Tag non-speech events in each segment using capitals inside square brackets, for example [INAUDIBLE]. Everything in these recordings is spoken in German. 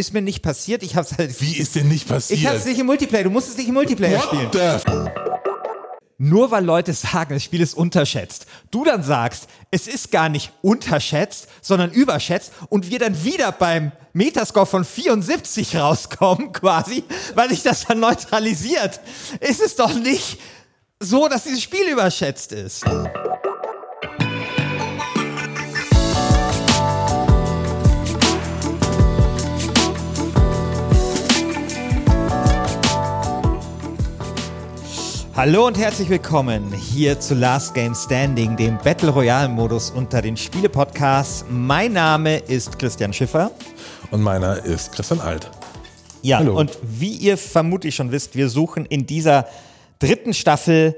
ist mir nicht passiert. Ich hab's halt. Wie ist denn nicht passiert? Ich hab's nicht im Multiplayer. Du musst es nicht im Multiplayer What spielen. the Nur weil Leute sagen, das Spiel ist unterschätzt. Du dann sagst, es ist gar nicht unterschätzt, sondern überschätzt und wir dann wieder beim Metascore von 74 rauskommen, [LAUGHS] quasi, weil sich das dann neutralisiert. Ist es doch nicht so, dass dieses Spiel überschätzt ist. Hallo und herzlich willkommen hier zu Last Game Standing, dem Battle Royale Modus unter den Spiele-Podcasts. Mein Name ist Christian Schiffer. Und meiner ist Christian Alt. Ja, Hallo. und wie ihr vermutlich schon wisst, wir suchen in dieser dritten Staffel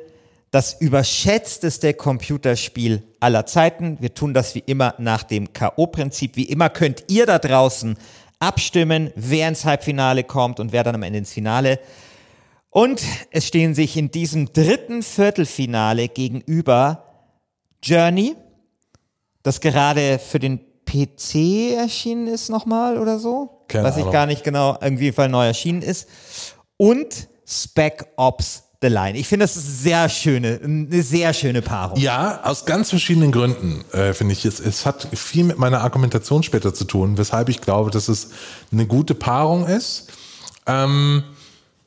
das überschätzteste Computerspiel aller Zeiten. Wir tun das wie immer nach dem K.O.-Prinzip. Wie immer könnt ihr da draußen abstimmen, wer ins Halbfinale kommt und wer dann am Ende ins Finale. Und es stehen sich in diesem dritten Viertelfinale gegenüber Journey, das gerade für den PC erschienen ist nochmal oder so. Keine Weiß ich Ahnung. gar nicht genau, irgendwie Fall neu erschienen ist. Und Spec Ops The Line. Ich finde, das ist eine sehr schöne, eine sehr schöne Paarung. Ja, aus ganz verschiedenen Gründen, äh, finde ich. Es, es hat viel mit meiner Argumentation später zu tun, weshalb ich glaube, dass es eine gute Paarung ist. Ähm,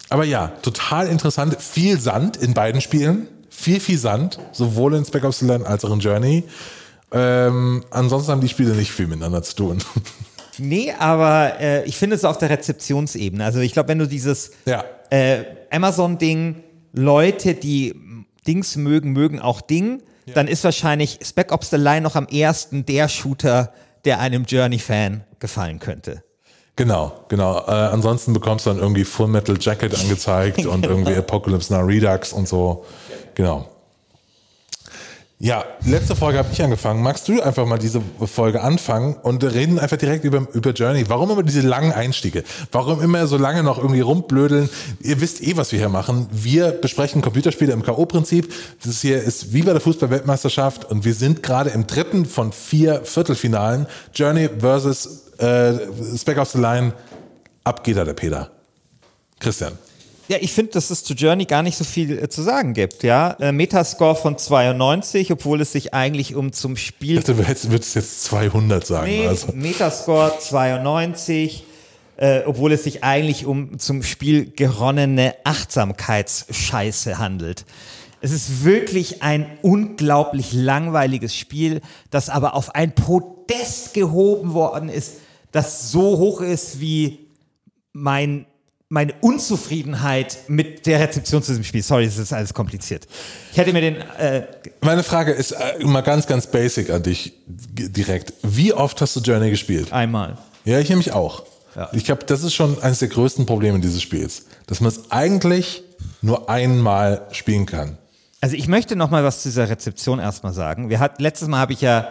aber ja, total interessant. Viel Sand in beiden Spielen. Viel, viel Sand. Sowohl in Spec Ops The Line als auch in Journey. Ähm, ansonsten haben die Spiele nicht viel miteinander zu tun. [LAUGHS] Nee, aber äh, ich finde es auf der Rezeptionsebene. Also ich glaube, wenn du dieses ja. äh, Amazon-Ding, Leute, die Dings mögen, mögen auch Ding, dann ist wahrscheinlich Spec Ops The Line noch am ersten der Shooter, der einem Journey-Fan gefallen könnte. Genau, genau. Äh, ansonsten bekommst du dann irgendwie Full Metal Jacket angezeigt und [LAUGHS] irgendwie Apocalypse Now Redux und so. Genau. Ja, letzte Folge habe ich angefangen. Magst du einfach mal diese Folge anfangen und reden einfach direkt über, über Journey? Warum immer diese langen Einstiege? Warum immer so lange noch irgendwie rumblödeln? Ihr wisst eh, was wir hier machen. Wir besprechen Computerspiele im K.O.-Prinzip. Das hier ist wie bei der Fußball-Weltmeisterschaft und wir sind gerade im dritten von vier Viertelfinalen. Journey versus äh, Spec Ops The Line. Ab geht da der Peter. Christian. Ja, ich finde, dass es zu Journey gar nicht so viel äh, zu sagen gibt. Ja, äh, Metascore von 92, obwohl es sich eigentlich um zum Spiel Ich dachte, du würdest jetzt 200 sagen. Nee, Also. Metascore 92, äh, obwohl es sich eigentlich um zum Spiel geronnene Achtsamkeitsscheiße handelt. Es ist wirklich ein unglaublich langweiliges Spiel, das aber auf ein Podest gehoben worden ist, das so hoch ist wie mein, meine Unzufriedenheit mit der Rezeption zu diesem Spiel. Sorry, es ist alles kompliziert. Ich hätte mir den äh, Meine Frage ist äh, mal ganz, ganz basic an dich direkt. Wie oft hast du Journey gespielt? einmal. Ja, ich nämlich auch. Ja. Ich glaube, das ist schon eines der größten Probleme dieses Spiels, dass man es eigentlich nur einmal spielen kann. Also ich möchte noch mal was zu dieser Rezeption erstmal sagen. Wir hat, letztes Mal habe ich ja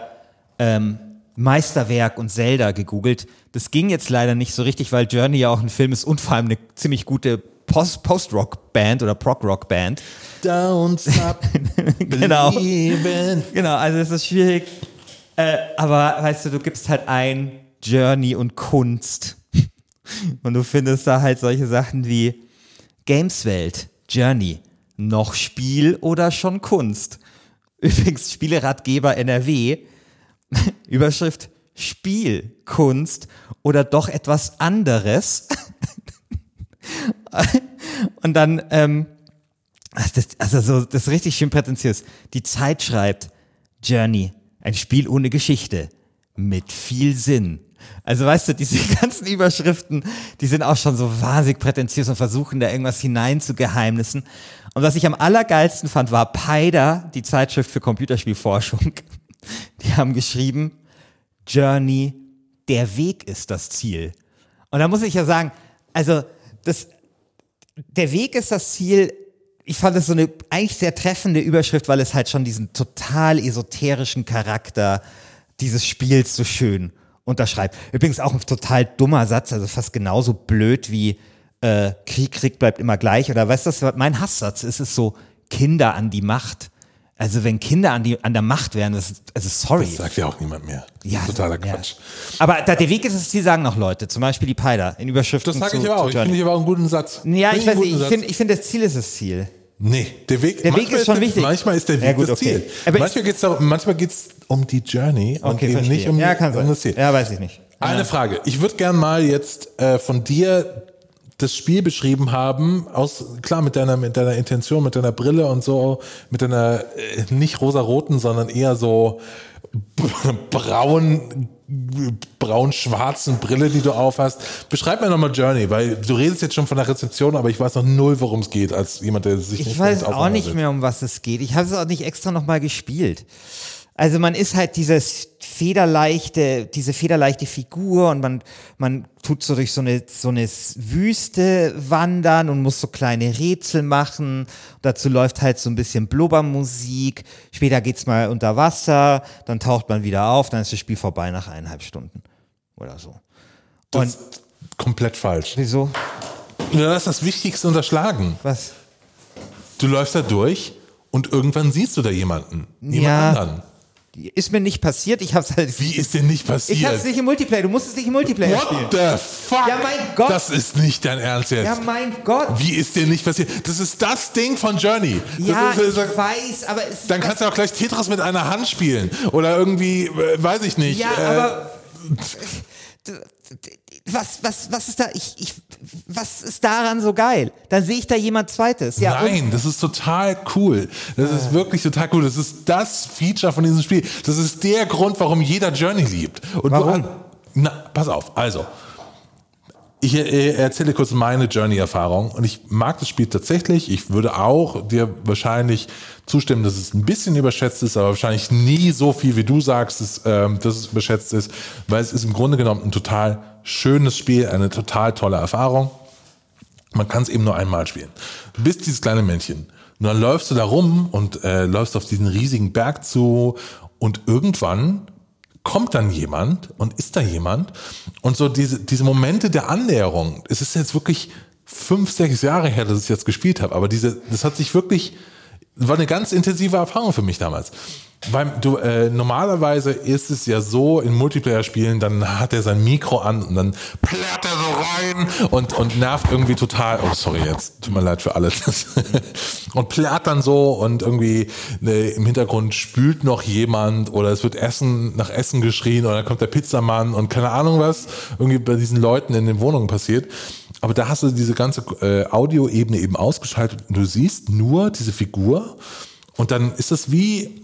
ähm, Meisterwerk und Zelda gegoogelt. Das ging jetzt leider nicht so richtig, weil Journey ja auch ein Film ist und vor allem eine ziemlich gute Post- Post-Rock-Band oder Prog-Rock-Band. Don't stop [LAUGHS] Genau. believing. Genau, also es ist schwierig. Äh, aber weißt du, du gibst halt ein Journey und Kunst. Und du findest da halt solche Sachen wie Gameswelt, Journey, noch Spiel oder schon Kunst. Übrigens, Spieleratgeber NRW, [LAUGHS] Überschrift Spiel, Kunst oder doch etwas anderes. [LAUGHS] Und dann, ähm, Das, also so, das ist richtig schön prätentiös. Die Zeit schreibt, Journey, ein Spiel ohne Geschichte, mit viel Sinn. Also weißt du, diese [LAUGHS] ganzen Überschriften, die sind auch schon so wahnsinnig prätentiös und versuchen da irgendwas hinein zu geheimnissen. Und was ich am allergeilsten fand, war PAIDA, die Zeitschrift für Computerspielforschung. Die haben geschrieben, Journey, der Weg ist das Ziel. Und da muss ich ja sagen, also das, der Weg ist das Ziel. Ich fand das so eine eigentlich sehr treffende Überschrift, weil es halt schon diesen total esoterischen Charakter dieses Spiels so schön unterschreibt. Übrigens auch ein total dummer Satz, also fast genauso blöd wie äh, Krieg, Krieg bleibt immer gleich. Oder weißt du, mein Hasssatz ist? Es so Kinder an die Macht. Also wenn Kinder an, die, an der Macht wären, das, also sorry. Das sagt ja auch niemand mehr. Ja, ist totaler ja. Quatsch. Aber da, der Weg ist das Ziel, sagen noch Leute. Zum Beispiel die Paider in Überschriften Das sage ich aber auch. Ich finde ich aber auch einen guten Satz. Ja, Finde ich weiß nicht. Ich finde, ich finde, das Ziel ist das Ziel. Nee, der Weg, Der Weg ist schon der, wichtig. Manchmal ist der Weg Ja, gut, das okay. Ziel. Aber ich- manchmal geht es manchmal geht's um die Journey und Okay, eben nicht um, ja, kann um sein. das Ziel. Ja, weiß ich nicht. Eine Frage. Ich würde gern mal jetzt äh, von dir das Spiel beschrieben haben, aus klar mit deiner mit deiner Intention, mit deiner Brille und so, mit deiner äh, nicht rosaroten, sondern eher so [LAUGHS] braun braun-schwarzen Brille, die du aufhast. Beschreib mir nochmal Journey, weil du redest jetzt schon von der Rezeption, aber ich weiß noch null, worum es geht, als jemand, der sich Ich nicht weiß damit auch nicht mehr, um was es geht. Ich habe es auch nicht extra nochmal gespielt. Also man ist halt dieses federleichte, diese federleichte Figur und man, man tut so durch so eine, so eine Wüste wandern und muss so kleine Rätsel machen. Dazu läuft halt so ein bisschen Blubbermusik. Später geht's mal unter Wasser, dann taucht man wieder auf, dann ist das Spiel vorbei nach eineinhalb Stunden oder so. Das Und ist komplett falsch. wieso? Du hast das Wichtigste unterschlagen. Was? Du läufst da durch und irgendwann siehst du da jemanden. Jemand Ja. anderen. Ist mir nicht passiert, ich hab's halt. Wie ist denn nicht passiert? Ich hab's nicht im Multiplayer, du musst es nicht im Multiplayer What spielen. the fuck? Ja, mein Gott. Das ist nicht dein Ernst jetzt. Ja, mein Gott. Wie ist dir nicht passiert? Das ist das Ding von Journey. Das Ja, ist, ich das, weiß, aber es dann kannst du auch gleich Tetris mit einer Hand spielen. Oder irgendwie, äh, weiß ich nicht. Ja, äh, aber [LAUGHS] was, was, was ist da? Ich, ich, was ist daran so geil? Dann sehe ich da jemand zweites. Ja, Nein, das ist total cool. Das ist wirklich total cool. Das ist das Feature von diesem Spiel. Das ist der Grund, warum jeder Journey liebt. Und Warum? Du, na, pass auf. Also, ich äh, erzähle kurz meine Journey-Erfahrung und ich mag das Spiel tatsächlich. Ich würde auch dir wahrscheinlich zustimmen, dass es ein bisschen überschätzt ist, aber wahrscheinlich nie so viel, wie du sagst, dass, ähm, dass es überschätzt ist, weil es ist im Grunde genommen ein total schönes Spiel, eine total tolle Erfahrung. Man kann es eben nur einmal spielen. Du bist dieses kleine Männchen. Und dann läufst du da rum und äh, läufst auf diesen riesigen Berg zu und irgendwann kommt dann jemand und ist da jemand und so diese, diese Momente der Annäherung, es ist jetzt wirklich fünf, sechs Jahre her, dass ich jetzt gespielt habe, aber diese, das hat sich wirklich, war eine ganz intensive Erfahrung für mich damals. Weil du, äh, normalerweise ist es ja so in Multiplayer-Spielen, dann hat er sein Mikro an und dann plärt er so rein und, und nervt irgendwie total. Oh, sorry, jetzt tut mir leid für alles. [LAUGHS] und plärt dann so und irgendwie ne, im Hintergrund spült noch jemand oder es wird Essen nach Essen geschrien oder dann kommt der Pizzamann und keine Ahnung was irgendwie bei diesen Leuten in den Wohnungen passiert. Aber da hast du diese ganze äh, Audioebene eben ausgeschaltet und du siehst nur diese Figur und dann ist das wie,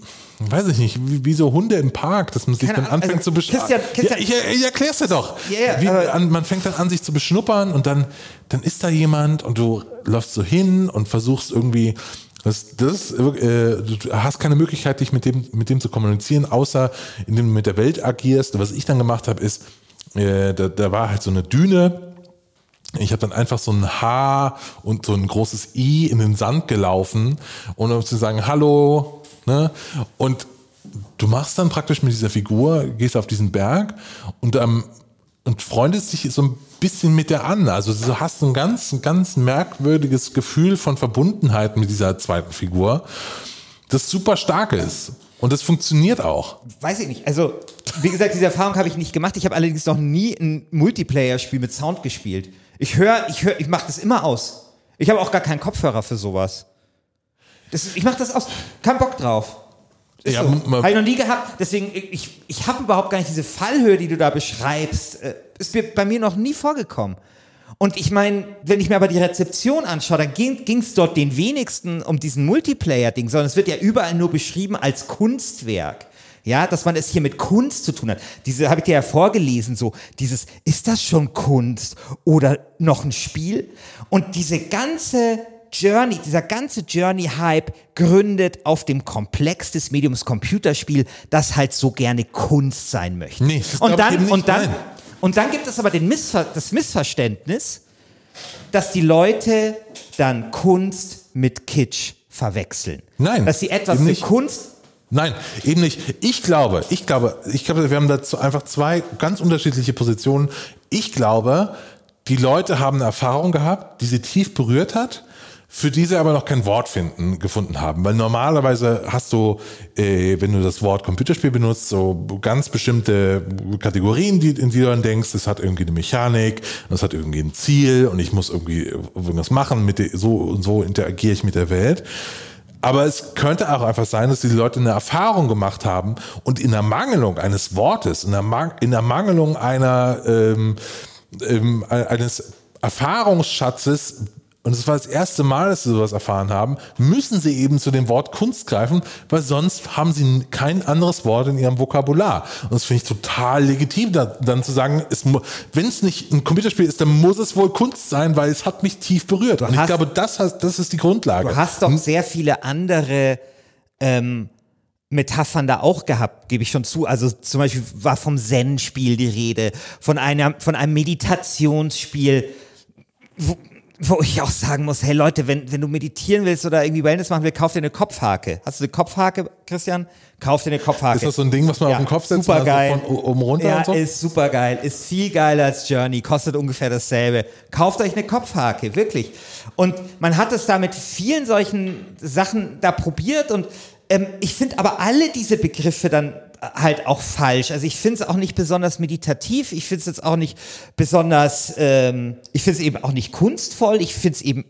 weiß ich nicht, wie, wie so Hunde im Park, dass man sich Keine dann anfängt Ahnung, zu also, beschnuppern. Christian- ja, ich, ich erklär's dir doch. Ja, wie, an, man fängt dann an, sich zu beschnuppern und dann, dann ist da jemand und du läufst so hin und versuchst irgendwie, das, das, äh, du hast keine Möglichkeit, dich mit dem, mit dem zu kommunizieren, außer indem du mit der Welt agierst. Was ich dann gemacht habe, ist, äh, da, da war halt so eine Düne, ich habe dann einfach so ein H und so ein großes I in den Sand gelaufen, und um zu sagen, hallo, ne? Und du machst dann praktisch mit dieser Figur, gehst auf diesen Berg und, ähm, und freundest dich so ein bisschen mit der an. Also du hast ein ganz, ein ganz merkwürdiges Gefühl von Verbundenheit mit dieser zweiten Figur, das super stark ist. Und das funktioniert auch. Weiß ich nicht. Also, wie gesagt, diese Erfahrung habe ich nicht gemacht. Ich habe allerdings noch nie ein Multiplayer-Spiel mit Sound gespielt. Ich höre, ich höre, ich mache das immer aus. Ich habe auch gar keinen Kopfhörer für sowas. Das, ich mache das aus. Kein Bock drauf. Ist Ja, so. Habe ich noch nie gehabt. Deswegen, ich, ich habe überhaupt gar nicht diese Fallhöhe, die du da beschreibst. Äh, Ist mir bei mir noch nie vorgekommen. Und ich meine, wenn ich mir aber die Rezeption anschaue, dann ging es dort den wenigsten um diesen Multiplayer-Ding, sondern es wird ja überall nur beschrieben als Kunstwerk. Ja, dass man es hier mit Kunst zu tun hat. Diese habe ich dir ja vorgelesen, so dieses, ist das schon Kunst oder noch ein Spiel? Und diese ganze Journey, dieser ganze Journey-Hype gründet auf dem Komplex des Mediums Computerspiel, das halt so gerne Kunst sein möchte. Nee, das und dann, und dann, nein. und dann gibt es aber den Missver das Missverständnis, dass die Leute dann Kunst mit Kitsch verwechseln. Nein, Dass sie etwas für nicht. Kunst. Nein, eben nicht. Ich glaube, ich glaube, ich glaube, wir haben dazu einfach zwei ganz unterschiedliche Positionen. Ich glaube, die Leute haben eine Erfahrung gehabt, die sie tief berührt hat. für die sie aber noch kein Wort finden, gefunden haben. Weil normalerweise hast du, äh, wenn du das Wort Computerspiel benutzt, so ganz bestimmte Kategorien, die, in die du dann denkst, es hat irgendwie eine Mechanik, es hat irgendwie ein Ziel und ich muss irgendwie irgendwas machen, mit so und so interagiere ich mit der Welt. Aber es könnte auch einfach sein, dass die Leute eine Erfahrung gemacht haben und in der Mangelung eines Wortes, in der, Man in der Mangelung einer, ähm, ähm, eines Erfahrungsschatzes und es war das erste Mal, dass sie sowas erfahren haben, müssen sie eben zu dem Wort Kunst greifen, weil sonst haben sie kein anderes Wort in ihrem Vokabular. Und das finde ich total legitim, da, dann zu sagen, wenn es nicht ein Computerspiel ist, dann muss es wohl Kunst sein, weil es hat mich tief berührt. Und ich glaube, das, das ist die Grundlage. Du hast doch hm? sehr viele andere ähm, Metaphern da auch gehabt, gebe ich schon zu. Also zum Beispiel war vom Zen-Spiel die Rede, von, einer, von einem Meditationsspiel. Wo, wo ich auch sagen muss, hey Leute, wenn, wenn du meditieren willst oder irgendwie Wellness machen willst, kauf dir eine Kopfhake. Hast du eine Kopfhake, Christian? Kauf dir eine Kopfhake. Ist das so ein Ding, was man ja, auf den Kopf setzt? Super geil. Also von oben runter ja, und so? ist super geil. Ist viel geiler als Journey. Kostet ungefähr dasselbe. Kauft euch eine Kopfhake, wirklich. Und man hat es da mit vielen solchen Sachen da probiert und ähm, ich finde aber alle diese Begriffe dann halt auch falsch. Also ich finde es auch nicht besonders meditativ, ich finde es jetzt auch nicht besonders, ähm, ich finde es eben auch nicht kunstvoll, ich finde es eben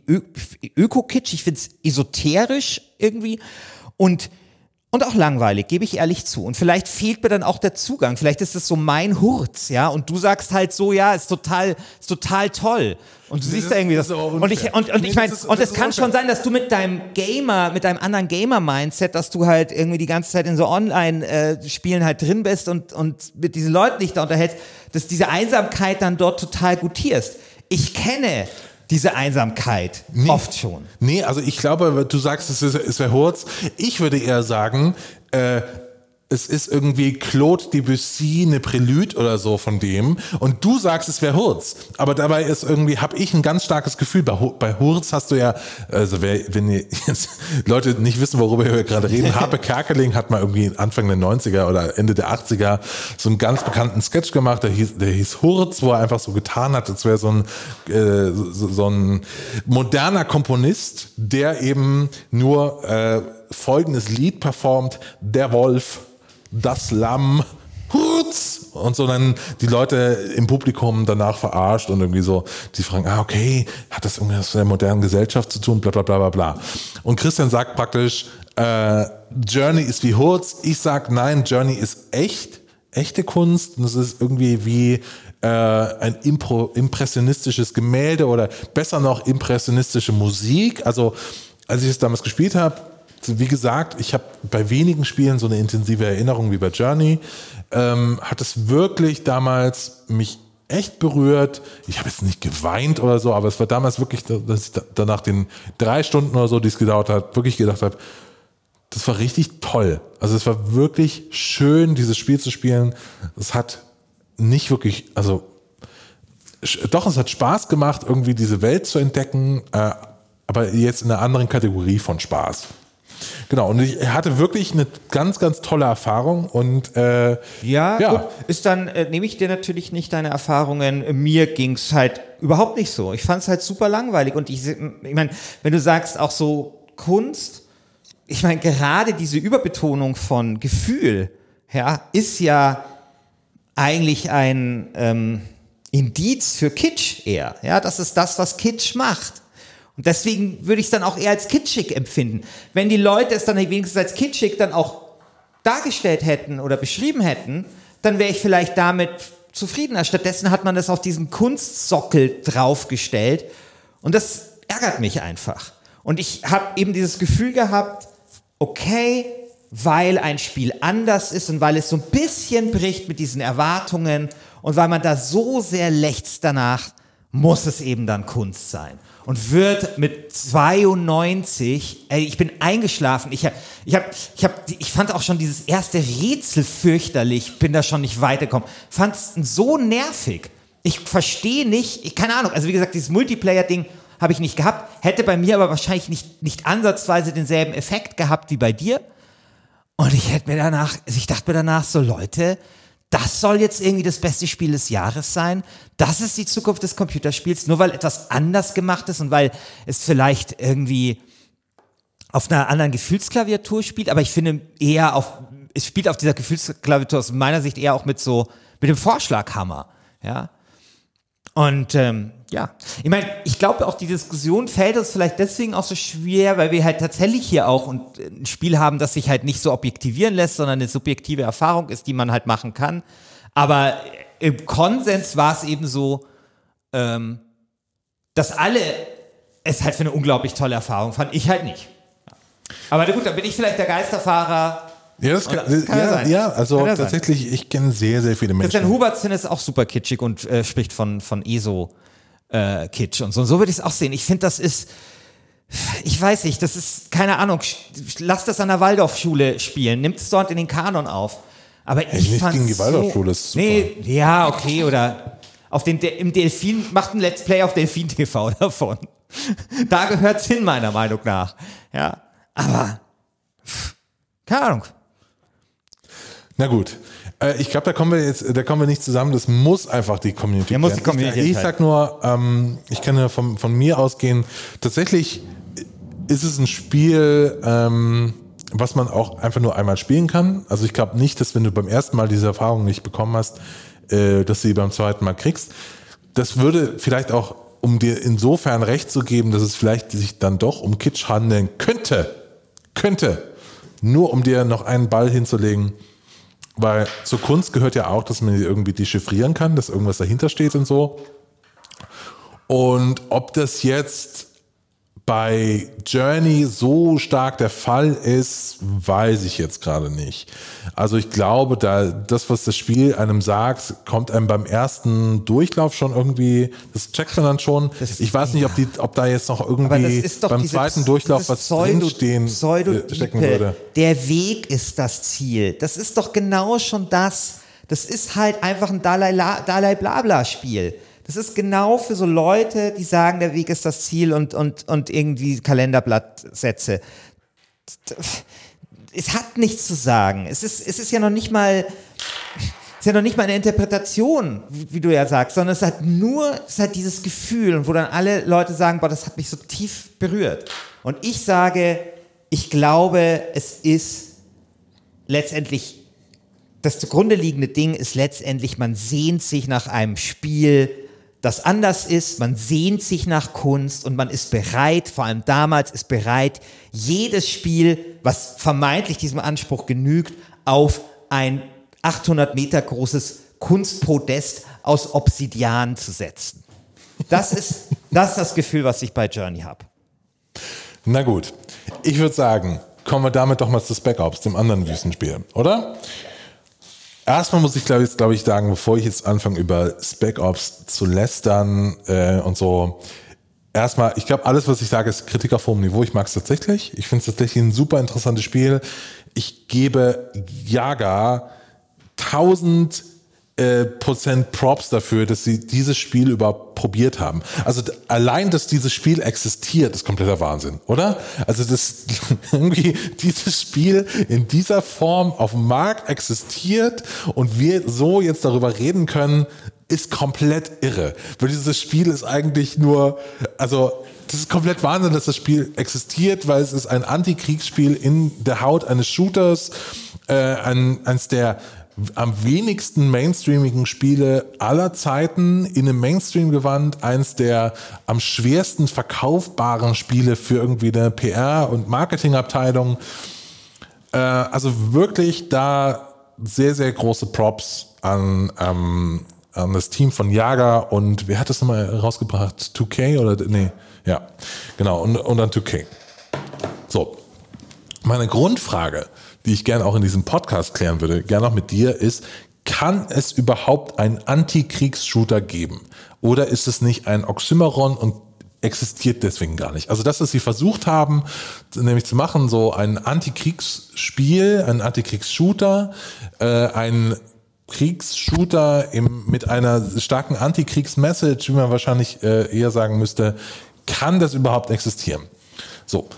Öko-Kitsch, ich finde es esoterisch irgendwie. Und und auch langweilig, gebe ich ehrlich zu. Und vielleicht fehlt mir dann auch der Zugang. Vielleicht ist das so mein Hurz, ja. Und du sagst halt so, ja, ist total, ist total toll. Und du nee, siehst da irgendwie das. Und ich, und, und nee, ich meine, und es kann unfair. schon sein, dass du mit deinem Gamer, mit deinem anderen Gamer-Mindset, dass du halt irgendwie die ganze Zeit in so Online-Spielen halt drin bist und, und mit diesen Leuten dich da unterhältst, dass diese Einsamkeit dann dort total gutierst. Ich kenne diese Einsamkeit nee, oft schon. Nee, also ich glaube, du sagst, es, ist, es wäre Hurz. Ich würde eher sagen, äh, es ist irgendwie Claude Debussy, eine Prelude oder so von dem. Und du sagst, es wäre Hurz. Aber dabei ist irgendwie, habe ich ein ganz starkes Gefühl. Bei, bei Hurz hast du ja, also wer, wenn ihr [LAUGHS] jetzt Leute nicht wissen, worüber wir gerade reden, [LAUGHS] Harpe Kerkeling hat mal irgendwie Anfang der 90er oder Ende der 80er so einen ganz bekannten Sketch gemacht, der hieß, der hieß Hurz, wo er einfach so getan hat, als wäre so ein, äh, so, so ein moderner Komponist, der eben nur äh, folgendes Lied performt, Der Wolf das Lamm! Und so dann die Leute im Publikum danach verarscht und irgendwie so, die fragen, ah, okay, hat das irgendwas mit der modernen Gesellschaft zu tun, bla, bla, bla, bla, bla. Und Christian sagt praktisch, äh, Journey ist wie Hurz. Ich sag, nein, Journey ist echt, echte Kunst. Und es ist irgendwie wie äh, ein Impro impressionistisches Gemälde oder besser noch impressionistische Musik. Also, als ich es damals gespielt habe, wie gesagt, ich habe bei wenigen Spielen so eine intensive Erinnerung wie bei Journey. Ähm, hat es wirklich damals mich echt berührt. Ich habe jetzt nicht geweint oder so, aber es war damals wirklich, dass ich danach den drei Stunden oder so, die es gedauert hat, wirklich gedacht habe, das war richtig toll. Also es war wirklich schön, dieses Spiel zu spielen. Es hat nicht wirklich, also doch, es hat Spaß gemacht, irgendwie diese Welt zu entdecken, äh, aber jetzt in einer anderen Kategorie von Spaß. Genau, und ich hatte wirklich eine ganz, ganz tolle Erfahrung und äh, ja, ja. Gut, ist dann, äh, nehme ich dir natürlich nicht deine Erfahrungen. Mir ging es halt überhaupt nicht so. Ich fand es halt super langweilig und ich, ich meine, wenn du sagst auch so Kunst, ich meine, gerade diese Überbetonung von Gefühl, ja, ist ja eigentlich ein ähm, Indiz für Kitsch eher. Ja, das ist das, was Kitsch macht. Deswegen würde ich es dann auch eher als kitschig empfinden. Wenn die Leute es dann wenigstens als kitschig dann auch dargestellt hätten oder beschrieben hätten, dann wäre ich vielleicht damit zufriedener. Stattdessen hat man das auf diesen Kunstsockel draufgestellt und das ärgert mich einfach. Und ich habe eben dieses Gefühl gehabt, okay, weil ein Spiel anders ist und weil es so ein bisschen bricht mit diesen Erwartungen und weil man da so sehr lechzt danach, muss es eben dann Kunst sein und wird mit 92, ey, ich bin eingeschlafen. Ich, ich, hab, ich, hab, ich fand auch schon dieses erste Rätsel fürchterlich, bin da schon nicht weitergekommen. Fand es so nervig. Ich verstehe nicht, ich, keine Ahnung, also wie gesagt, dieses Multiplayer-Ding habe ich nicht gehabt, hätte bei mir aber wahrscheinlich nicht, nicht ansatzweise denselben Effekt gehabt wie bei dir. Und ich hätte mir danach, also ich dachte mir danach so, Leute, das soll jetzt irgendwie das beste Spiel des Jahres sein. Das ist die Zukunft des Computerspiels, nur weil etwas anders gemacht ist und weil es vielleicht irgendwie auf einer anderen Gefühlsklaviatur spielt, aber ich finde eher auf, es spielt auf dieser Gefühlsklaviatur aus meiner Sicht eher auch mit so, mit dem Vorschlaghammer, ja. Und ähm, ja, ich meine, ich glaube auch die Diskussion fällt uns vielleicht deswegen auch so schwer, weil wir halt tatsächlich hier auch ein Spiel haben, das sich halt nicht so objektivieren lässt, sondern eine subjektive Erfahrung ist, die man halt machen kann. Aber im Konsens war es eben so, ähm, dass alle es halt für eine unglaublich tolle Erfahrung fanden. Ich halt nicht. Aber gut, dann bin ich vielleicht der Geisterfahrer. Ja, das kann, kann ja, ja, also tatsächlich, sein. ich kenne sehr, sehr viele Menschen. Christian Hubertson ist auch super kitschig und äh, spricht von, von ESO äh, Kitsch und so. Und so würde ich es auch sehen. Ich finde, das ist, ich weiß nicht, das ist, keine Ahnung, lass das an der Waldorfschule spielen, nimmt es dort in den Kanon auf. Aber ich, nicht gegen die Waldorfschule, so, Nee, ja, okay, oder auf den, im Delfin, macht ein Let's Play auf Delfin TV [LAUGHS] davon. da gehört es hin, meiner Meinung nach. Ja, aber, keine Ahnung. Na gut. Äh, ich glaube, da kommen wir jetzt, da kommen wir nicht zusammen. Das muss einfach die Community. Ja, muss die Community ich, ich sag nur, ähm, ich kann ja von, von mir ausgehen. Tatsächlich ist es ein Spiel, ähm, was man auch einfach nur einmal spielen kann. Also ich glaube nicht, dass wenn du beim ersten Mal diese Erfahrung nicht bekommen hast, äh, dass du sie beim zweiten Mal kriegst. Das würde vielleicht auch, um dir insofern recht zu geben, dass es vielleicht sich dann doch um Kitsch handeln könnte, könnte, nur um dir noch einen Ball hinzulegen weil zur Kunst gehört ja auch, dass man irgendwie dechiffrieren kann, dass irgendwas dahinter steht und so. Und ob das jetzt bei Journey so stark der Fall ist, weiß ich jetzt gerade nicht. Also ich glaube, da das, was das Spiel einem sagt, kommt einem beim ersten Durchlauf schon irgendwie, das checkt man dann schon. Das, ich weiß nicht, ob, die, ob da jetzt noch irgendwie beim zweiten Durchlauf was Pseudo, drinstehen Pseudo äh, stecken würde. Der Weg ist das Ziel. Das ist doch genau schon das. Das ist halt einfach ein Dalai, Dalai Blabla Spiel. Das ist genau für so Leute, die sagen, der Weg ist das Ziel und, und, und irgendwie Kalenderblattsätze. Es hat nichts zu sagen. Es ist, es ist ja noch nicht mal, ist ja noch nicht mal eine Interpretation, wie du ja sagst, sondern es hat nur, es hat dieses Gefühl, wo dann alle Leute sagen, boah, das hat mich so tief berührt. Und ich sage, ich glaube, es ist letztendlich das zugrunde liegende Ding ist letztendlich, man sehnt sich nach einem Spiel, das anders ist, man sehnt sich nach Kunst und man ist bereit, vor allem damals ist bereit, jedes Spiel, was vermeintlich diesem Anspruch genügt, auf ein 800 Meter großes Kunstpodest aus Obsidian zu setzen. Das ist das, ist das Gefühl, was ich bei Journey habe. Na gut, ich würde sagen, kommen wir damit doch mal zu Spec Ops, dem anderen Wüstenspiel, oder? Erstmal muss ich, glaube ich, glaub ich, sagen, bevor ich jetzt anfange, über Spec Ops zu lästern äh, und so, erstmal, ich glaube, alles, was ich sage, ist Kritik auf hohem Niveau. Ich mag es tatsächlich. Ich finde es tatsächlich ein super interessantes Spiel. Ich gebe Jaga tausend Prozent Props dafür, dass sie dieses Spiel überhaupt probiert haben. Also allein, dass dieses Spiel existiert, ist kompletter Wahnsinn, oder? Also dass [LAUGHS] irgendwie dieses Spiel in dieser Form auf dem Markt existiert und wir so jetzt darüber reden können, ist komplett irre. Weil dieses Spiel ist eigentlich nur, also das ist komplett Wahnsinn, dass das Spiel existiert, weil es ist ein Antikriegsspiel in der Haut eines Shooters, äh, ein, eines der am wenigsten mainstreamigen Spiele aller Zeiten in einem Mainstream-Gewand, eins der am schwersten verkaufbaren Spiele für irgendwie eine PR- und Marketingabteilung. Äh, also wirklich da sehr, sehr große Props an, ähm, an das Team von Jager und wer hat das nochmal rausgebracht? 2K oder nee, ja, genau, und, und dann 2K. So. Meine Grundfrage die ich gerne auch in diesem Podcast klären würde, gerne auch mit dir, ist, kann es überhaupt einen Antikriegs-Shooter geben? Oder ist es nicht ein Oxymoron und existiert deswegen gar nicht. Also das, was sie versucht haben, nämlich zu machen, so ein Antikriegsspiel, ein Antikriegs-Shooter, äh, ein Kriegsshooter im, mit einer starken Antikriegs-Message, wie man wahrscheinlich äh, eher sagen müsste, kann das überhaupt existieren? So,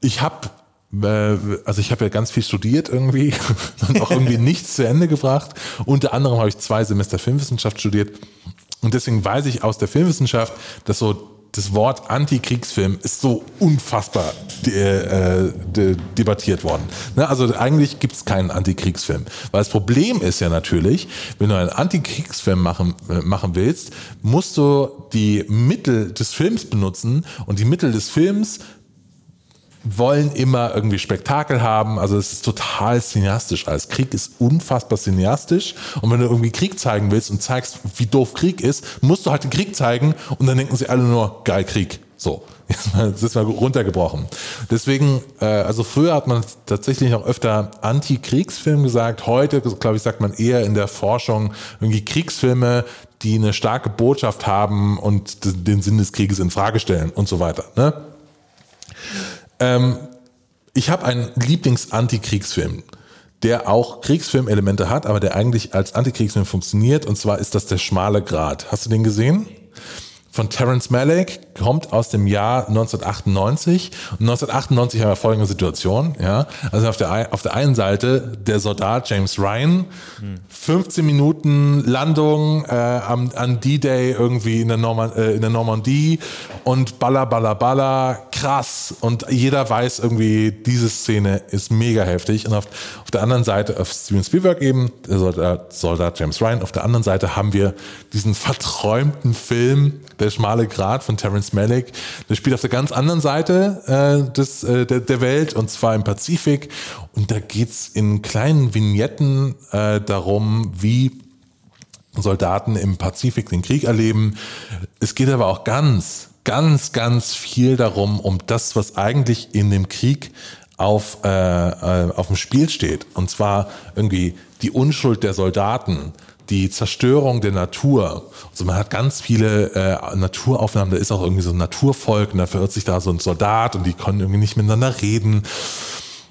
ich habe also ich habe ja ganz viel studiert irgendwie [LAUGHS] und auch irgendwie [LAUGHS] nichts zu Ende gebracht. Unter anderem habe ich zwei Semester Filmwissenschaft studiert und deswegen weiß ich aus der Filmwissenschaft, dass so das Wort Antikriegsfilm ist so unfassbar de, äh, de, debattiert worden. Ne? Also eigentlich gibt es keinen Antikriegsfilm. Weil das Problem ist ja natürlich, wenn du einen Antikriegsfilm machen, äh, machen willst, musst du die Mittel des Films benutzen und die Mittel des Films wollen immer irgendwie Spektakel haben. Also es ist total cineastisch alles. Krieg ist unfassbar cineastisch. Und wenn du irgendwie Krieg zeigen willst und zeigst, wie doof Krieg ist, musst du halt den Krieg zeigen und dann denken sie alle nur, geil, Krieg. So. [LAUGHS] Das ist mal runtergebrochen. Deswegen, äh, also früher hat man tatsächlich auch öfter Anti-Kriegsfilm gesagt. Heute, glaube ich, sagt man eher in der Forschung irgendwie Kriegsfilme, die eine starke Botschaft haben und den Sinn des Krieges in Frage stellen und so weiter. Ne? Ähm, ich habe einen Lieblings-Antikriegsfilm, der auch Kriegsfilmelemente hat, aber der eigentlich als Antikriegsfilm funktioniert. Und zwar ist das der schmale Grat. Hast du den gesehen? von Terence Malick, kommt aus dem Jahr 1998. Und 1998 haben wir folgende Situation, ja. Also auf der, auf der einen Seite der Soldat James Ryan, 15 Minuten Landung äh, am, an D-Day irgendwie in der, Norma, äh, in der Normandie und baller, baller, baller, krass. Und jeder weiß irgendwie, diese Szene ist mega heftig. Und auf, auf der anderen Seite, auf Steven Spielberg eben, der Soldat, Soldat James Ryan, auf der anderen Seite haben wir diesen verträumten Film, der schmale Grat von Terence Malick. Der spielt auf der ganz anderen Seite äh, des, äh, der, der Welt und zwar im Pazifik. Und da geht's in kleinen Vignetten äh, darum, wie Soldaten im Pazifik den Krieg erleben. Es geht aber auch ganz, ganz, ganz viel darum, um das, was eigentlich in dem Krieg auf, äh, äh, auf dem Spiel steht. Und zwar irgendwie die Unschuld der Soldaten, die Zerstörung der Natur. Also man hat ganz viele äh, Naturaufnahmen, da ist auch irgendwie so ein Naturvolk und da verirrt sich da so ein Soldat und die können irgendwie nicht miteinander reden.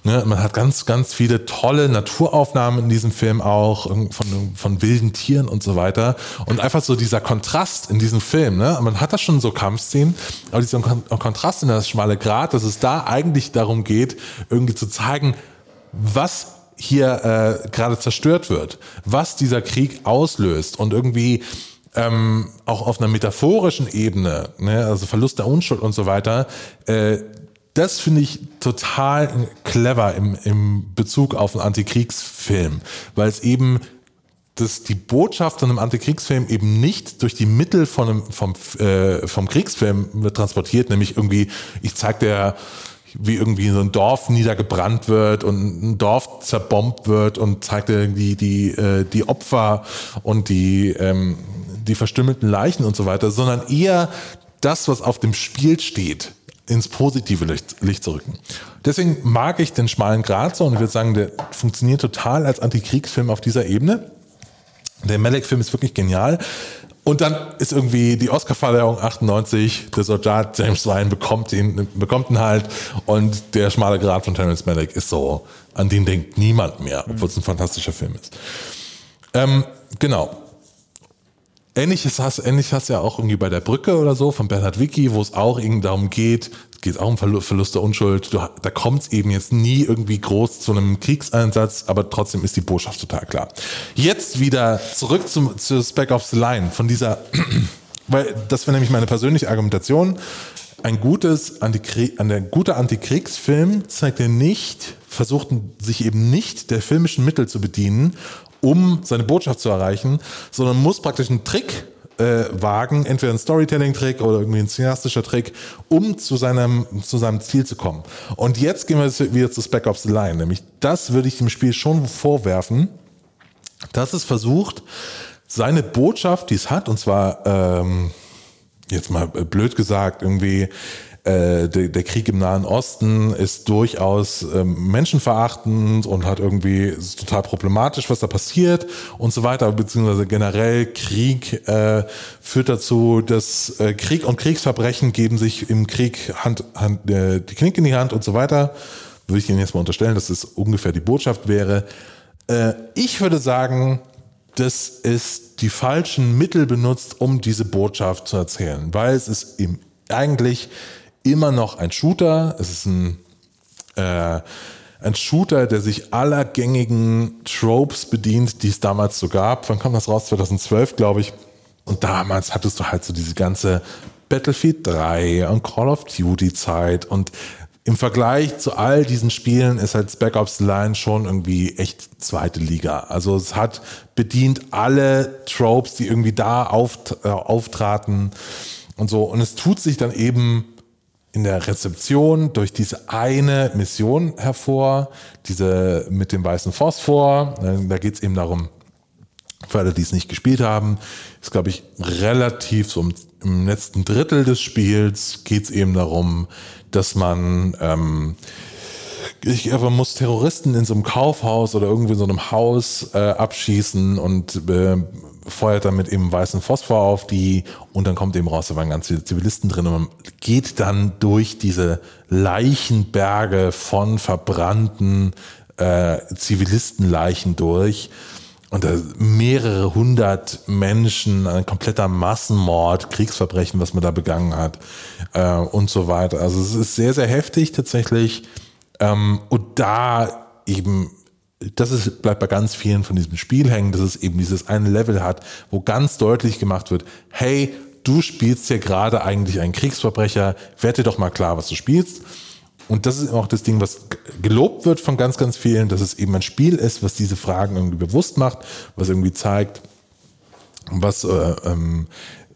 Ne, man hat ganz, ganz viele tolle Naturaufnahmen in diesem Film auch von, von wilden Tieren und so weiter. Und einfach so dieser Kontrast in diesem Film. Ne? Man hat da schon so Kampfszenen, aber dieser Kontrast in das schmale Grat, dass es da eigentlich darum geht, irgendwie zu zeigen, was hier äh, gerade zerstört wird, was dieser Krieg auslöst und irgendwie ähm, auch auf einer metaphorischen Ebene, ne, also Verlust der Unschuld und so weiter, äh, das finde ich total clever im, im Bezug auf einen Antikriegsfilm, weil es eben dass die Botschaft von einem Antikriegsfilm eben nicht durch die Mittel von einem, vom, äh, vom Kriegsfilm wird transportiert, nämlich irgendwie, ich zeig der wie irgendwie so ein Dorf niedergebrannt wird und ein Dorf zerbombt wird und zeigt die, die, die Opfer und die, ähm, die verstümmelten Leichen und so weiter, sondern eher das, was auf dem Spiel steht, ins positive Licht, Licht zu rücken. Deswegen mag ich den schmalen Grat so und ich würde sagen, der funktioniert total als Antikriegsfilm auf dieser Ebene. Der Malek-Film ist wirklich genial. Und dann ist irgendwie die Oscar-Verleihung 98, der Soldat James Ryan bekommt ihn, bekommt ihn halt und der schmale Grat von Terence Malick ist so, an den denkt niemand mehr, obwohl es ein fantastischer Film ist. Ähm, genau. Ähnliches hast, ähnlich hast du ja auch irgendwie bei der Brücke oder so von Bernhard Wicki, wo es auch irgendwie darum geht, geht auch um Verlust der Unschuld. Du, da kommt es eben jetzt nie irgendwie groß zu einem Kriegseinsatz, aber trotzdem ist die Botschaft total klar. Jetzt wieder zurück zum, zu Spec of the Line, von dieser, [CLEARS THROAT] weil das wäre nämlich meine persönliche Argumentation. Ein gutes Antikrieg, ein guter Antikriegsfilm zeigt er nicht, versucht sich eben nicht der filmischen Mittel zu bedienen, um seine Botschaft zu erreichen, sondern muss praktisch einen Trick äh, wagen, entweder ein Storytelling-Trick oder irgendwie ein cineastischer Trick, um zu seinem, zu seinem Ziel zu kommen. Und jetzt gehen wir wieder zu Spec Ops The Line, nämlich das würde ich dem Spiel schon vorwerfen, dass es versucht, seine Botschaft, die es hat, und zwar, ähm, jetzt mal blöd gesagt, irgendwie äh, der, Krieg im Nahen Osten ist durchaus ähm, menschenverachtend und hat irgendwie total problematisch, was da passiert und so weiter, beziehungsweise generell Krieg äh, führt dazu, dass äh, Krieg und Kriegsverbrechen geben sich im Krieg Hand, Hand, äh, die Klinke in die Hand und so weiter. Würde ich Ihnen jetzt mal unterstellen, dass es ungefähr die Botschaft wäre. Äh, ich würde sagen, dass es die falschen Mittel benutzt, um diese Botschaft zu erzählen, weil es ist im, eigentlich immer noch ein Shooter. Es ist ein äh, ein Shooter, der sich aller gängigen Tropes bedient, die es damals so gab. Wann kam das raus? 2012, glaube ich. Und damals hattest du halt so diese ganze Battlefield 3 und Call of Duty Zeit und im Vergleich zu all diesen Spielen ist halt Spec Ops Line schon irgendwie echt zweite Liga. Also es hat bedient alle Tropes, die irgendwie da auft äh, auftraten und so. Und es tut sich dann eben in der Rezeption durch diese eine Mission hervor, diese mit dem weißen Phosphor. Da geht es eben darum, für alle, die es nicht gespielt haben, ist, glaube ich, relativ so im, letzten Drittel des Spiels geht es eben darum, dass man ähm, ich man muss Terroristen in so einem Kaufhaus oder irgendwie in so einem Haus äh, abschießen und äh, feuert damit eben weißen Phosphor auf die und dann kommt eben raus, da waren ganz viele Zivilisten drin und man geht dann durch diese Leichenberge von verbrannten äh, Zivilistenleichen durch und da mehrere hundert Menschen, ein kompletter Massenmord, Kriegsverbrechen, was man da begangen hat äh, und so weiter. Also es ist sehr, sehr heftig tatsächlich. Ähm, und da eben, das ist, bleibt bei ganz vielen von diesem Spiel hängen, dass es eben dieses eine Level hat, wo ganz deutlich gemacht wird, hey, du spielst hier gerade eigentlich einen Kriegsverbrecher, werd dir doch mal klar, was du spielst. Und das ist auch das Ding, was gelobt wird von ganz, ganz vielen, dass es eben ein Spiel ist, was diese Fragen irgendwie bewusst macht, was irgendwie zeigt, was, äh, ähm,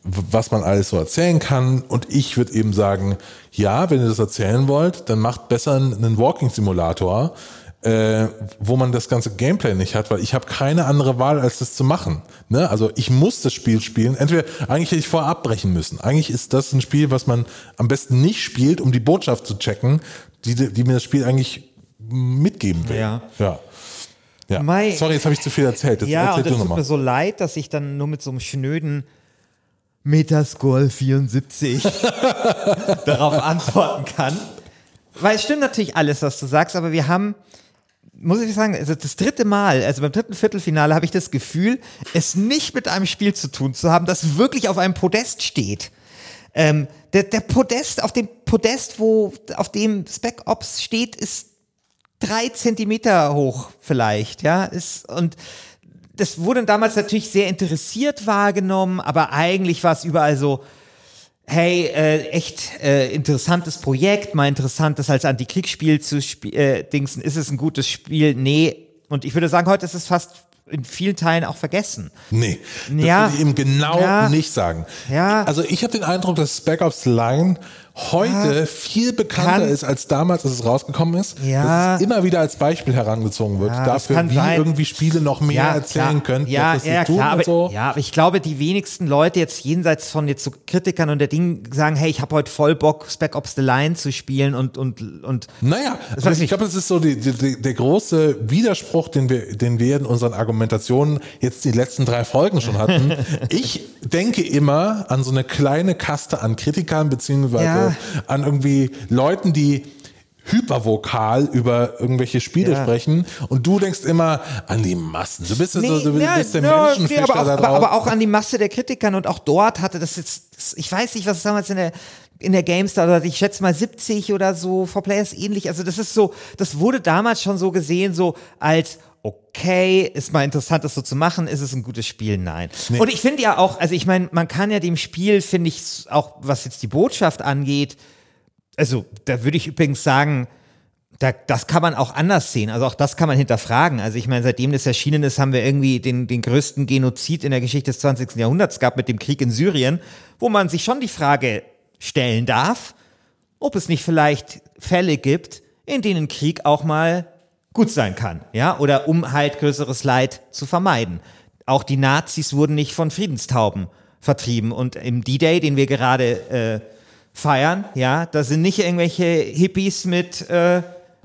was man alles so erzählen kann. Und ich würde eben sagen, ja, wenn ihr das erzählen wollt, dann macht besser einen Walking-Simulator, äh, wo man das ganze Gameplay nicht hat, weil ich habe keine andere Wahl, als das zu machen. Ne? Also ich muss das Spiel spielen. Entweder, eigentlich hätte ich vorher abbrechen müssen. Eigentlich ist das ein Spiel, was man am besten nicht spielt, um die Botschaft zu checken, die, die mir das Spiel eigentlich mitgeben will. Ja. ja. Ja. Mai- Sorry, jetzt habe ich zu viel erzählt. Jetzt Ja, erzähl und es du tut mir so leid, dass ich dann nur mit so einem schnöden Metascore 74 [LAUGHS] darauf antworten kann. Weil es stimmt natürlich alles, was du sagst, aber wir haben, muss ich sagen, also das dritte Mal, also beim dritten Viertelfinale habe ich das Gefühl, es nicht mit einem Spiel zu tun zu haben, das wirklich auf einem Podest steht. Ähm, der, der Podest, auf dem Podest, wo, auf dem Spec Ops steht, ist drei Zentimeter hoch vielleicht, ja, ist, und das wurde damals natürlich sehr interessiert wahrgenommen, aber eigentlich war es überall so, hey, äh, echt äh, interessantes Projekt, mal interessant, das als Antikriegsspiel zu sp äh, dingsen, ist es ein gutes Spiel? Nee. Und ich würde sagen, heute ist es fast in vielen Teilen auch vergessen. Nee, das Ja. würde ich eben genau Ja. nicht sagen. Ja. Also ich habe den Eindruck, dass Spec Ops Line heute viel bekannter Kann- ist als damals, als es rausgekommen ist. Ja. Dass es immer wieder als Beispiel herangezogen wird Ja, das dafür, wie sein. irgendwie Spiele noch mehr erzählen klar. können. Ja, das ja, klar, aber, so. ja, aber ich glaube, die wenigsten Leute jetzt jenseits von jetzt so Kritikern und der Ding sagen, hey, ich habe heute voll Bock, Spec Ops The Line zu spielen und, und, und Naja, ich ich. glaube, das ist so die, die, der große Widerspruch, den wir, den wir in unseren Argumentationen jetzt die letzten drei Folgen schon hatten. [LAUGHS] ich denke immer an so eine kleine Kaste an Kritikern beziehungsweise Ja. an irgendwie Leuten, die hypervokal über irgendwelche Spiele Ja. sprechen und du denkst immer an die Massen. Du bist, so, du ja, bist der ja, Menschenfischer nee, aber, auch, da aber, aber auch an die Masse der Kritikern und auch dort hatte das jetzt, ich weiß nicht, was es damals in der in der GameStar oder ich schätze mal 70 oder so, For Players ähnlich. Also das ist so, das wurde damals schon so gesehen, so als okay, ist mal interessant, das so zu machen, ist es ein gutes Spiel? Nein. Und ich finde ja auch, also ich meine, man kann ja dem Spiel, finde ich, auch was jetzt die Botschaft angeht, also da würde ich übrigens sagen, da, das kann man auch anders sehen. Also auch das kann man hinterfragen. Also ich meine, seitdem das erschienen ist, haben wir irgendwie den, den größten Genozid in der Geschichte des 20. Jahrhunderts gehabt mit dem Krieg in Syrien, wo man sich schon die Frage stellen darf, ob es nicht vielleicht Fälle gibt, in denen Krieg auch mal gut sein kann, ja, oder um halt größeres Leid zu vermeiden. Auch die Nazis wurden nicht von Friedenstauben vertrieben und im D-Day, den wir gerade äh, feiern, ja, da sind nicht irgendwelche Hippies mit äh,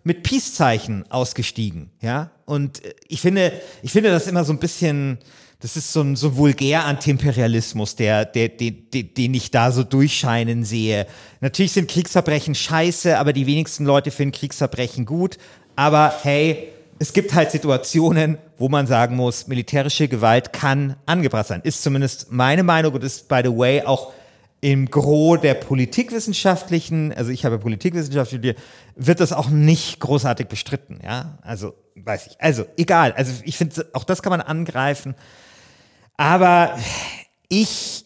mit Peace-Zeichen ausgestiegen, ja. Und ich finde, ich finde das immer so ein bisschen, das ist so ein so vulgär Antiimperialismus, der, der, den, den, den ich da so durchscheinen sehe. Natürlich sind Kriegsverbrechen scheiße, aber die wenigsten Leute finden Kriegsverbrechen gut. Aber hey, es gibt halt Situationen, wo man sagen muss, militärische Gewalt kann angebracht sein. Ist zumindest meine Meinung und ist, by the way, auch im Gros der politikwissenschaftlichen, also ich habe Politikwissenschaft studiert, wird das auch nicht großartig bestritten, ja. Also, weiß ich. Also, egal. Also, ich finde, auch das kann man angreifen. Aber ich,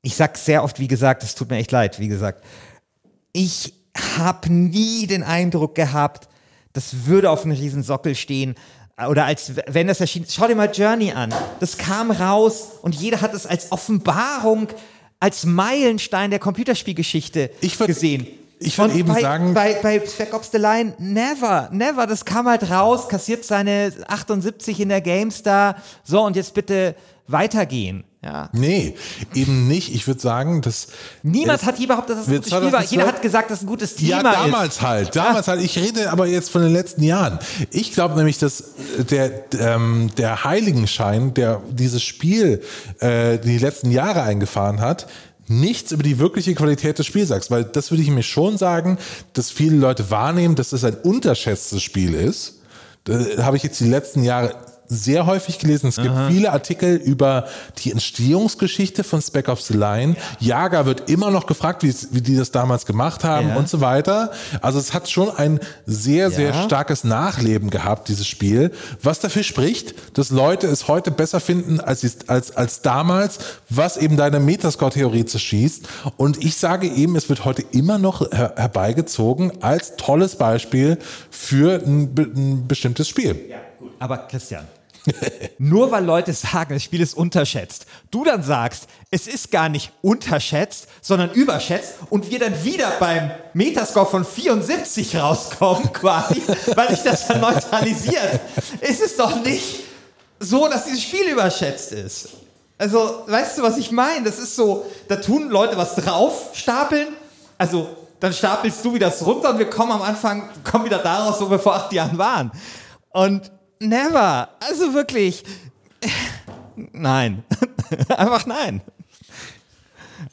ich sag sehr oft, wie gesagt, es tut mir echt leid, wie gesagt. Ich habe nie den Eindruck gehabt, das würde auf einem riesen Sockel stehen oder als wenn das erschien. Schau dir mal Journey an. Das kam raus und jeder hat es als Offenbarung als Meilenstein der Computerspielgeschichte Ich würd- gesehen. ich würd Und eben bei, sagen- Bei, bei Spec Ops The Line, never, never. Das kam halt raus, kassiert seine 78 in der GameStar. So, und jetzt bitte weitergehen. Ja. Nee, eben nicht. Ich würde sagen, dass. Niemand hat je behauptet, dass es ein wird gutes Spiel war. 2012 Jeder hat gesagt, dass es ein gutes Thema Ja, damals ist. halt. Damals halt. Ich rede aber jetzt von den letzten Jahren. Ich glaube nämlich, dass der, ähm, der Heiligenschein, der dieses Spiel äh, die letzten Jahre eingefahren hat, nichts über die wirkliche Qualität des Spiels sagt. Weil das würde ich mir schon sagen, dass viele Leute wahrnehmen, dass es ein unterschätztes Spiel ist. Da habe ich jetzt die letzten Jahre sehr häufig gelesen. Es gibt viele Artikel über die Entstehungsgeschichte von Spec Ops The Line. Jager wird immer noch gefragt, wie, wie die das damals gemacht haben Ja. und so weiter. Also es hat schon ein sehr, sehr Ja. starkes Nachleben gehabt, dieses Spiel, was dafür spricht, dass Leute es heute besser finden als, als, als damals, was eben deine Metascore-Theorie zerschießt. Und ich sage eben, es wird heute immer noch her herbeigezogen als tolles Beispiel für ein, ein bestimmtes Spiel. Aber Christian, nur weil Leute sagen, das Spiel ist unterschätzt, du dann sagst, es ist gar nicht unterschätzt, sondern überschätzt und wir dann wieder beim Metascore von 74 rauskommen, [LAUGHS] quasi, weil sich das dann neutralisiert, ist es doch nicht so, dass dieses Spiel überschätzt ist. Also, weißt du, was ich meine? Das ist so, da tun Leute was drauf, stapeln, also dann stapelst du wieder runter und wir kommen am Anfang, kommen wieder daraus, wo wir vor acht Jahren waren. Und never, also wirklich, nein, [LAUGHS] einfach nein.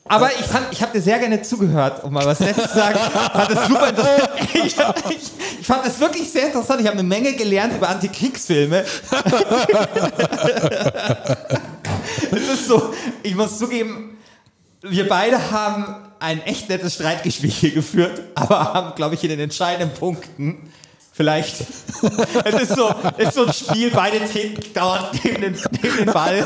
Aber ich fand, ich habe dir sehr gerne zugehört, um mal was Nettes zu sagen. Fand das super interessant. [LAUGHS] Ich, ich, ich fand es wirklich sehr interessant. Ich habe eine Menge gelernt über Antikriegsfilme. [LAUGHS] Es ist so, ich muss zugeben, wir beide haben ein echt nettes Streitgespräch geführt, aber haben, glaube ich, in den entscheidenden Punkten vielleicht. Es ist so, es ist so ein Spiel, beide treten dauernd neben den, neben den Ball.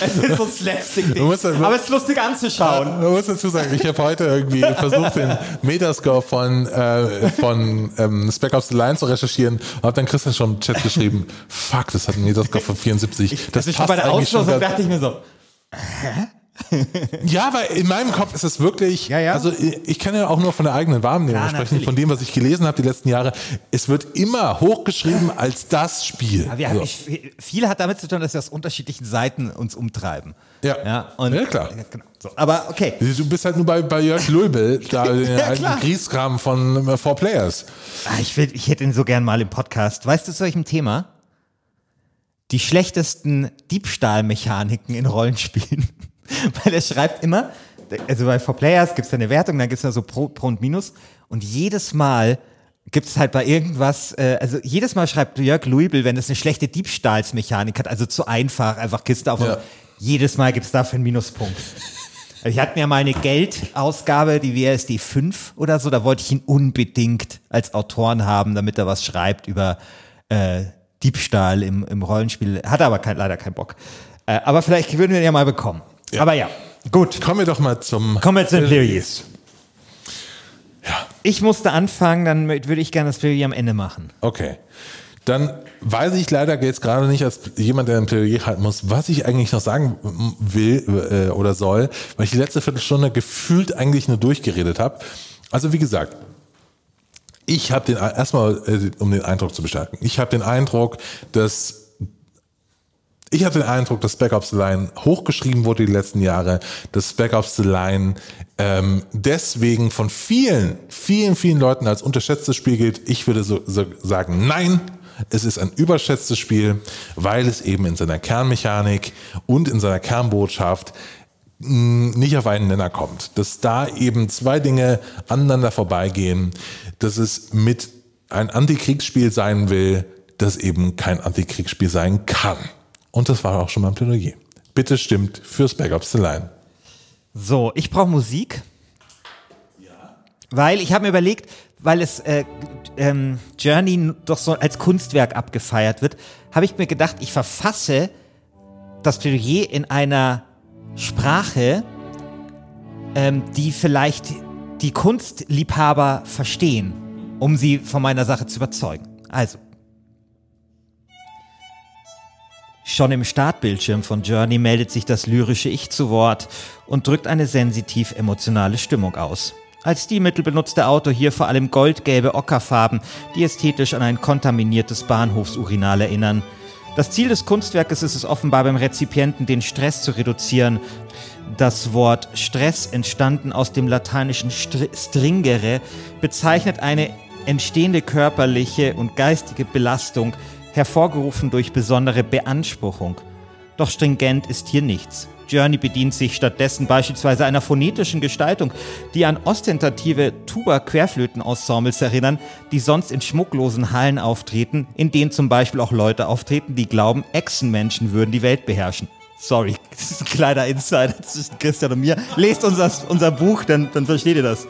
Es ist so ein Slapstick-Ding. Aber es ist lustig anzuschauen. Man muss dazu sagen, ich habe heute irgendwie versucht, den Metascore von, äh, von ähm, Spec Ops The Line zu recherchieren und habe dann Christian schon im Chat geschrieben, fuck, das hat einen Metascore von 74. Das ist schon bei der Auslosung, dachte ich mir so, [LAUGHS] Ja, aber in meinem Kopf ist es wirklich, Ja, ja. also ich kann ja auch nur von der eigenen Wahrnehmung Ja, sprechen, natürlich. von dem, was ich gelesen habe die letzten Jahre. Es wird immer hochgeschrieben als das Spiel. Ja, wir, So. ich, viel hat damit zu tun, dass wir aus unterschiedlichen Seiten uns umtreiben. Ja. ja, und, klar. genau. so. Aber okay. Du bist halt nur bei, bei Jörg Löbel, [LAUGHS] da den Ja, alten klar. Kriegskram von äh, Four Players. Ah, ich, will, ich hätte ihn so gern mal im Podcast. Weißt du zu welchem Thema? Die schlechtesten Diebstahlmechaniken in Rollenspielen. [LAUGHS] Weil er schreibt immer, also bei For Players gibt es eine Wertung, dann gibt es da so Pro, Pro und Minus. Und jedes Mal gibt es halt bei irgendwas, äh, also jedes Mal schreibt Jörg Louisville, wenn es eine schlechte Diebstahlsmechanik hat, also zu einfach, einfach Kiste auf. Ja. Jedes Mal gibt es dafür einen Minuspunkt. Wir hatten ja mal eine Geldausgabe, die WSD 5 oder so, da wollte ich ihn unbedingt als Autoren haben, damit er was schreibt über äh, Diebstahl im, im Rollenspiel. Hat aber kein, leider keinen Bock. Äh, aber vielleicht würden wir ihn ja mal bekommen. Ja. Aber ja, gut. Kommen wir doch mal zum Kommen wir zu den Plädoyers. Ja. Ich musste anfangen, dann würde ich gerne das Plädoyer am Ende machen. Okay. Dann weiß ich leider jetzt gerade nicht als jemand, der ein Plädoyer halten muss, was ich eigentlich noch sagen will äh, oder soll, weil ich die letzte Viertelstunde gefühlt eigentlich nur durchgeredet habe. Also wie gesagt, ich habe den erstmal, äh, um den Eindruck zu bestärken, ich habe den Eindruck, dass ich hatte den Eindruck, dass Ops The Line hochgeschrieben wurde die letzten Jahre, dass Ops The Line ähm, deswegen von vielen, vielen, vielen Leuten als unterschätztes Spiel gilt. Ich würde so, so sagen, nein, es ist ein überschätztes Spiel, weil es eben in seiner Kernmechanik und in seiner Kernbotschaft mh, nicht auf einen Nenner kommt. Dass da eben zwei Dinge aneinander vorbeigehen, dass es mit ein Antikriegsspiel sein will, das eben kein Antikriegsspiel sein kann. Und das war auch schon mein Plädoyer. Bitte stimmt für Spec Ops The Line. So, ich brauche Musik. Ja. Weil ich habe mir überlegt, weil es äh, ähm, Journey doch so als Kunstwerk abgefeiert wird, habe ich mir gedacht, ich verfasse das Plädoyer in einer Sprache, ähm, die vielleicht die Kunstliebhaber verstehen, um sie von meiner Sache zu überzeugen. Also. Schon im Startbildschirm von Journey meldet sich das lyrische Ich zu Wort und drückt eine sensitiv emotionale Stimmung aus. Als Stilmittel benutzt der Autor hier vor allem goldgelbe Ockerfarben, die ästhetisch an ein kontaminiertes Bahnhofsurinal erinnern. Das Ziel des Kunstwerkes ist es offenbar beim Rezipienten, den Stress zu reduzieren. Das Wort Stress, entstanden aus dem lateinischen stringere, bezeichnet eine entstehende körperliche und geistige Belastung, hervorgerufen durch besondere Beanspruchung. Doch stringent ist hier nichts. Journey bedient sich stattdessen beispielsweise einer phonetischen Gestaltung, die an ostentative Tuba-Querflöten-Ensembles erinnern, die sonst in schmucklosen Hallen auftreten, in denen zum Beispiel auch Leute auftreten, die glauben, Echsenmenschen würden die Welt beherrschen. Sorry, [LAUGHS] das ist ein kleiner Insider zwischen Christian und mir. Lest unser, unser Buch, dann, dann versteht ihr das.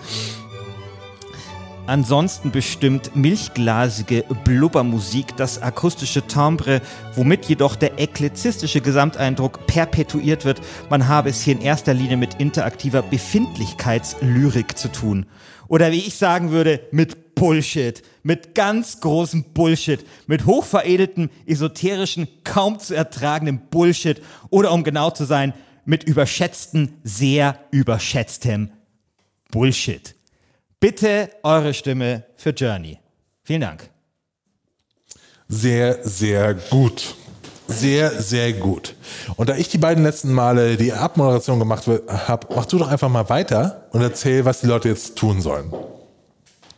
Ansonsten bestimmt milchglasige Blubbermusik das akustische Timbre, womit jedoch der eklerzistische Gesamteindruck perpetuiert wird. Man habe es hier in erster Linie mit interaktiver Befindlichkeitslyrik zu tun. Oder wie ich sagen würde, mit Bullshit. Mit ganz großem Bullshit. Mit hochveredeltem, esoterischen, kaum zu ertragendem Bullshit. Oder um genau zu sein, mit überschätzten, sehr überschätztem Bullshit. Bitte eure Stimme für Journey. Vielen Dank. Sehr, sehr gut. Sehr, sehr gut. Und da ich die beiden letzten Male die Abmoderation gemacht habe, mach du doch einfach mal weiter und erzähl, was die Leute jetzt tun sollen.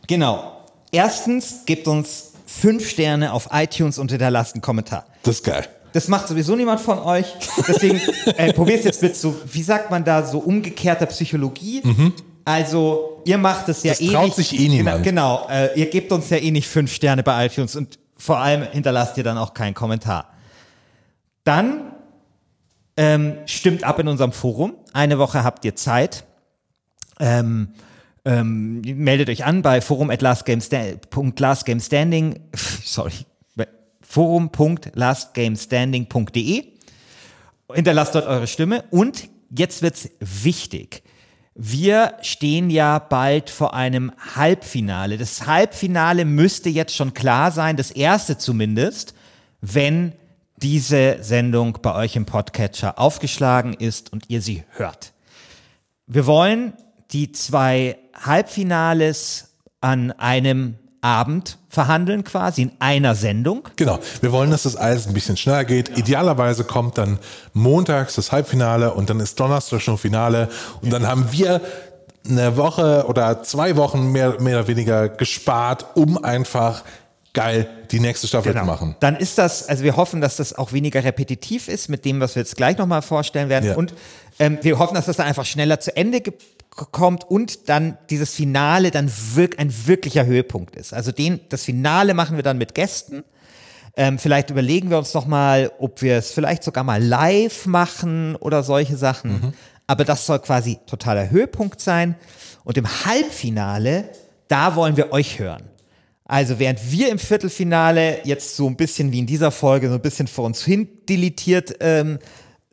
Genau. Erstens, gebt uns fünf Sterne auf iTunes und hinterlasst einen Kommentar. Das ist geil. Das macht sowieso niemand von euch. Deswegen [LAUGHS] äh, probiert jetzt mit so, wie sagt man da, so umgekehrter Psychologie. Mhm. Also, ihr macht es ja das eh traut nicht. sich eh niemand. Genau, äh, ihr gebt uns ja eh nicht fünf Sterne bei iTunes und vor allem hinterlasst ihr dann auch keinen Kommentar. Dann ähm, stimmt ab in unserem Forum. Eine Woche habt ihr Zeit. Ähm, ähm, meldet euch an bei forum.lastgamestanding, [LAUGHS] sorry, forum.lastgamestanding.de. Hinterlasst dort eure Stimme und jetzt wird's wichtig. Wir stehen ja bald vor einem Halbfinale. Das Halbfinale müsste jetzt schon klar sein, das erste zumindest, wenn diese Sendung bei euch im Podcatcher aufgeschlagen ist und ihr sie hört. Wir wollen die zwei Halbfinales an einem Abend verhandeln, quasi in einer Sendung. Genau. Wir wollen, dass das alles ein bisschen schneller geht. Ja. Idealerweise kommt dann montags das Halbfinale und dann ist Donnerstag schon Finale und dann haben wir eine Woche oder zwei Wochen mehr, mehr oder weniger gespart, um einfach geil die nächste Staffel genau. zu machen. Dann ist das, also wir hoffen, dass das auch weniger repetitiv ist mit dem, was wir jetzt gleich nochmal vorstellen werden. Ja. Und ähm, wir hoffen, dass das dann einfach schneller zu Ende kommt und dann dieses Finale dann wirk ein wirklicher Höhepunkt ist. Also den, das Finale machen wir dann mit Gästen. Ähm, vielleicht überlegen wir uns noch mal, ob wir es vielleicht sogar mal live machen oder solche Sachen. Mhm. Aber das soll quasi totaler Höhepunkt sein. Und im Halbfinale, da wollen wir euch hören. Also während wir im Viertelfinale jetzt so ein bisschen wie in dieser Folge so ein bisschen vor uns hin deletiert ähm,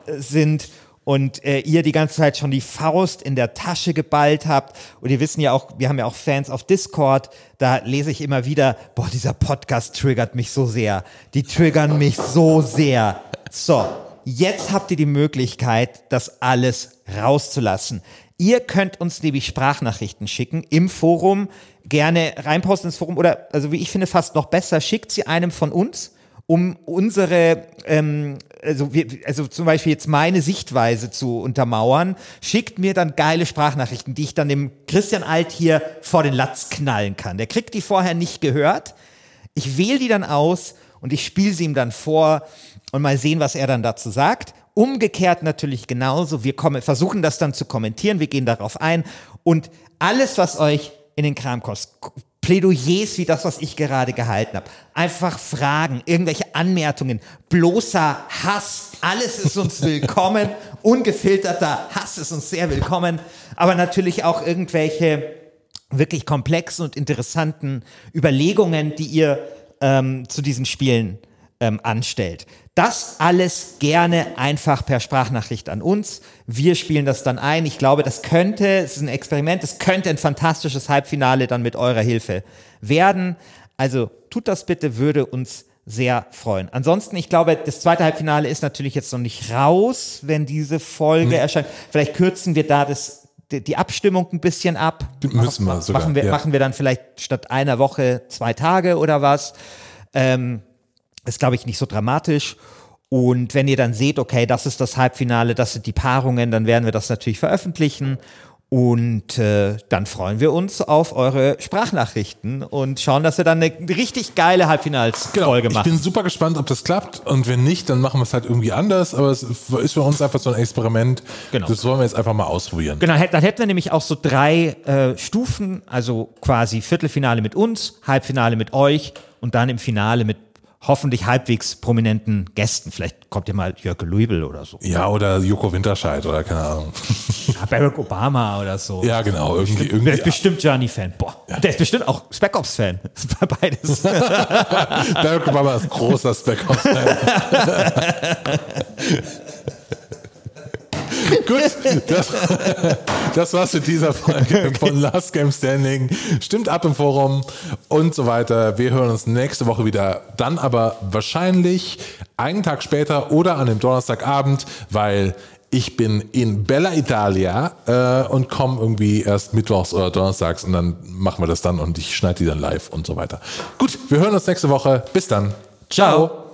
sind und äh, ihr die ganze Zeit schon die Faust in der Tasche geballt habt. Und ihr wissen ja auch, wir haben ja auch Fans auf Discord, da lese ich immer wieder, boah, dieser Podcast triggert mich so sehr. Die triggern mich so sehr. So, jetzt habt ihr die Möglichkeit, das alles rauszulassen. Ihr könnt uns nämlich Sprachnachrichten schicken im Forum, gerne reinposten ins Forum oder, also wie ich finde, fast noch besser, schickt sie einem von uns um unsere, ähm, also, wir, also zum Beispiel jetzt meine Sichtweise zu untermauern, schickt mir dann geile Sprachnachrichten, die ich dann dem Christian Alt hier vor den Latz knallen kann. Der kriegt die vorher nicht gehört. Ich wähle die dann aus und ich spiele sie ihm dann vor und mal sehen, was er dann dazu sagt. Umgekehrt natürlich genauso. Wir kommen, versuchen das dann zu kommentieren, wir gehen darauf ein. Und alles, was euch in den Kram Plädoyers wie das, was ich gerade gehalten habe. Einfach Fragen, irgendwelche Anmerkungen, bloßer Hass, alles ist uns [LAUGHS] willkommen, ungefilterter Hass ist uns sehr willkommen, aber natürlich auch irgendwelche wirklich komplexen und interessanten Überlegungen, die ihr ähm, zu diesen Spielen ähm, anstellt. Das alles gerne einfach per Sprachnachricht an uns. Wir spielen das dann ein. Ich glaube, das könnte, es ist ein Experiment, es könnte ein fantastisches Halbfinale dann mit eurer Hilfe werden. Also tut das bitte, würde uns sehr freuen. Ansonsten, ich glaube, das zweite Halbfinale ist natürlich jetzt noch nicht raus, wenn diese Folge hm. erscheint. Vielleicht kürzen wir da das, die Abstimmung ein bisschen ab. Müssen wir sogar. Machen wir, ja. machen wir dann vielleicht statt einer Woche zwei Tage oder was. Ähm, ist, glaube ich, nicht so dramatisch. Und wenn ihr dann seht, okay, das ist das Halbfinale, das sind die Paarungen, dann werden wir das natürlich veröffentlichen. Und äh, dann freuen wir uns auf eure Sprachnachrichten und schauen, dass wir dann eine richtig geile Halbfinalsfolge genau. machen. Ich bin super gespannt, ob das klappt. Und wenn nicht, dann machen wir es halt irgendwie anders. Aber es ist für uns einfach so ein Experiment. Genau. Das wollen wir jetzt einfach mal ausprobieren. Genau, dann hätten wir nämlich auch so drei äh, Stufen. Also quasi Viertelfinale mit uns, Halbfinale mit euch und dann im Finale mit hoffentlich halbwegs prominenten Gästen. Vielleicht kommt ja mal Jörg Luibel oder so. Ja, oder Joko Winterscheid oder keine Ahnung. [LAUGHS] Ja, Barack Obama oder so. Ja, genau. Irgendwie, irgendwie, der ist bestimmt Journey-Fan. Boah, ja. der ist bestimmt auch Spec Ops-Fan. [LAUGHS] Beides. [LAUGHS] Barack Obama ist großer Spec Ops-Fan. [LAUGHS] Gut, das, das war's mit dieser Folge von Last Game Standing. Stimmt ab im Forum und so weiter. Wir hören uns nächste Woche wieder. Dann aber wahrscheinlich einen Tag später oder an dem Donnerstagabend, weil ich bin in Bella Italia äh, und komme irgendwie erst mittwochs oder donnerstags und dann machen wir das dann und ich schneide die dann live und so weiter. Gut, wir hören uns nächste Woche. Bis dann. Ciao. Ciao.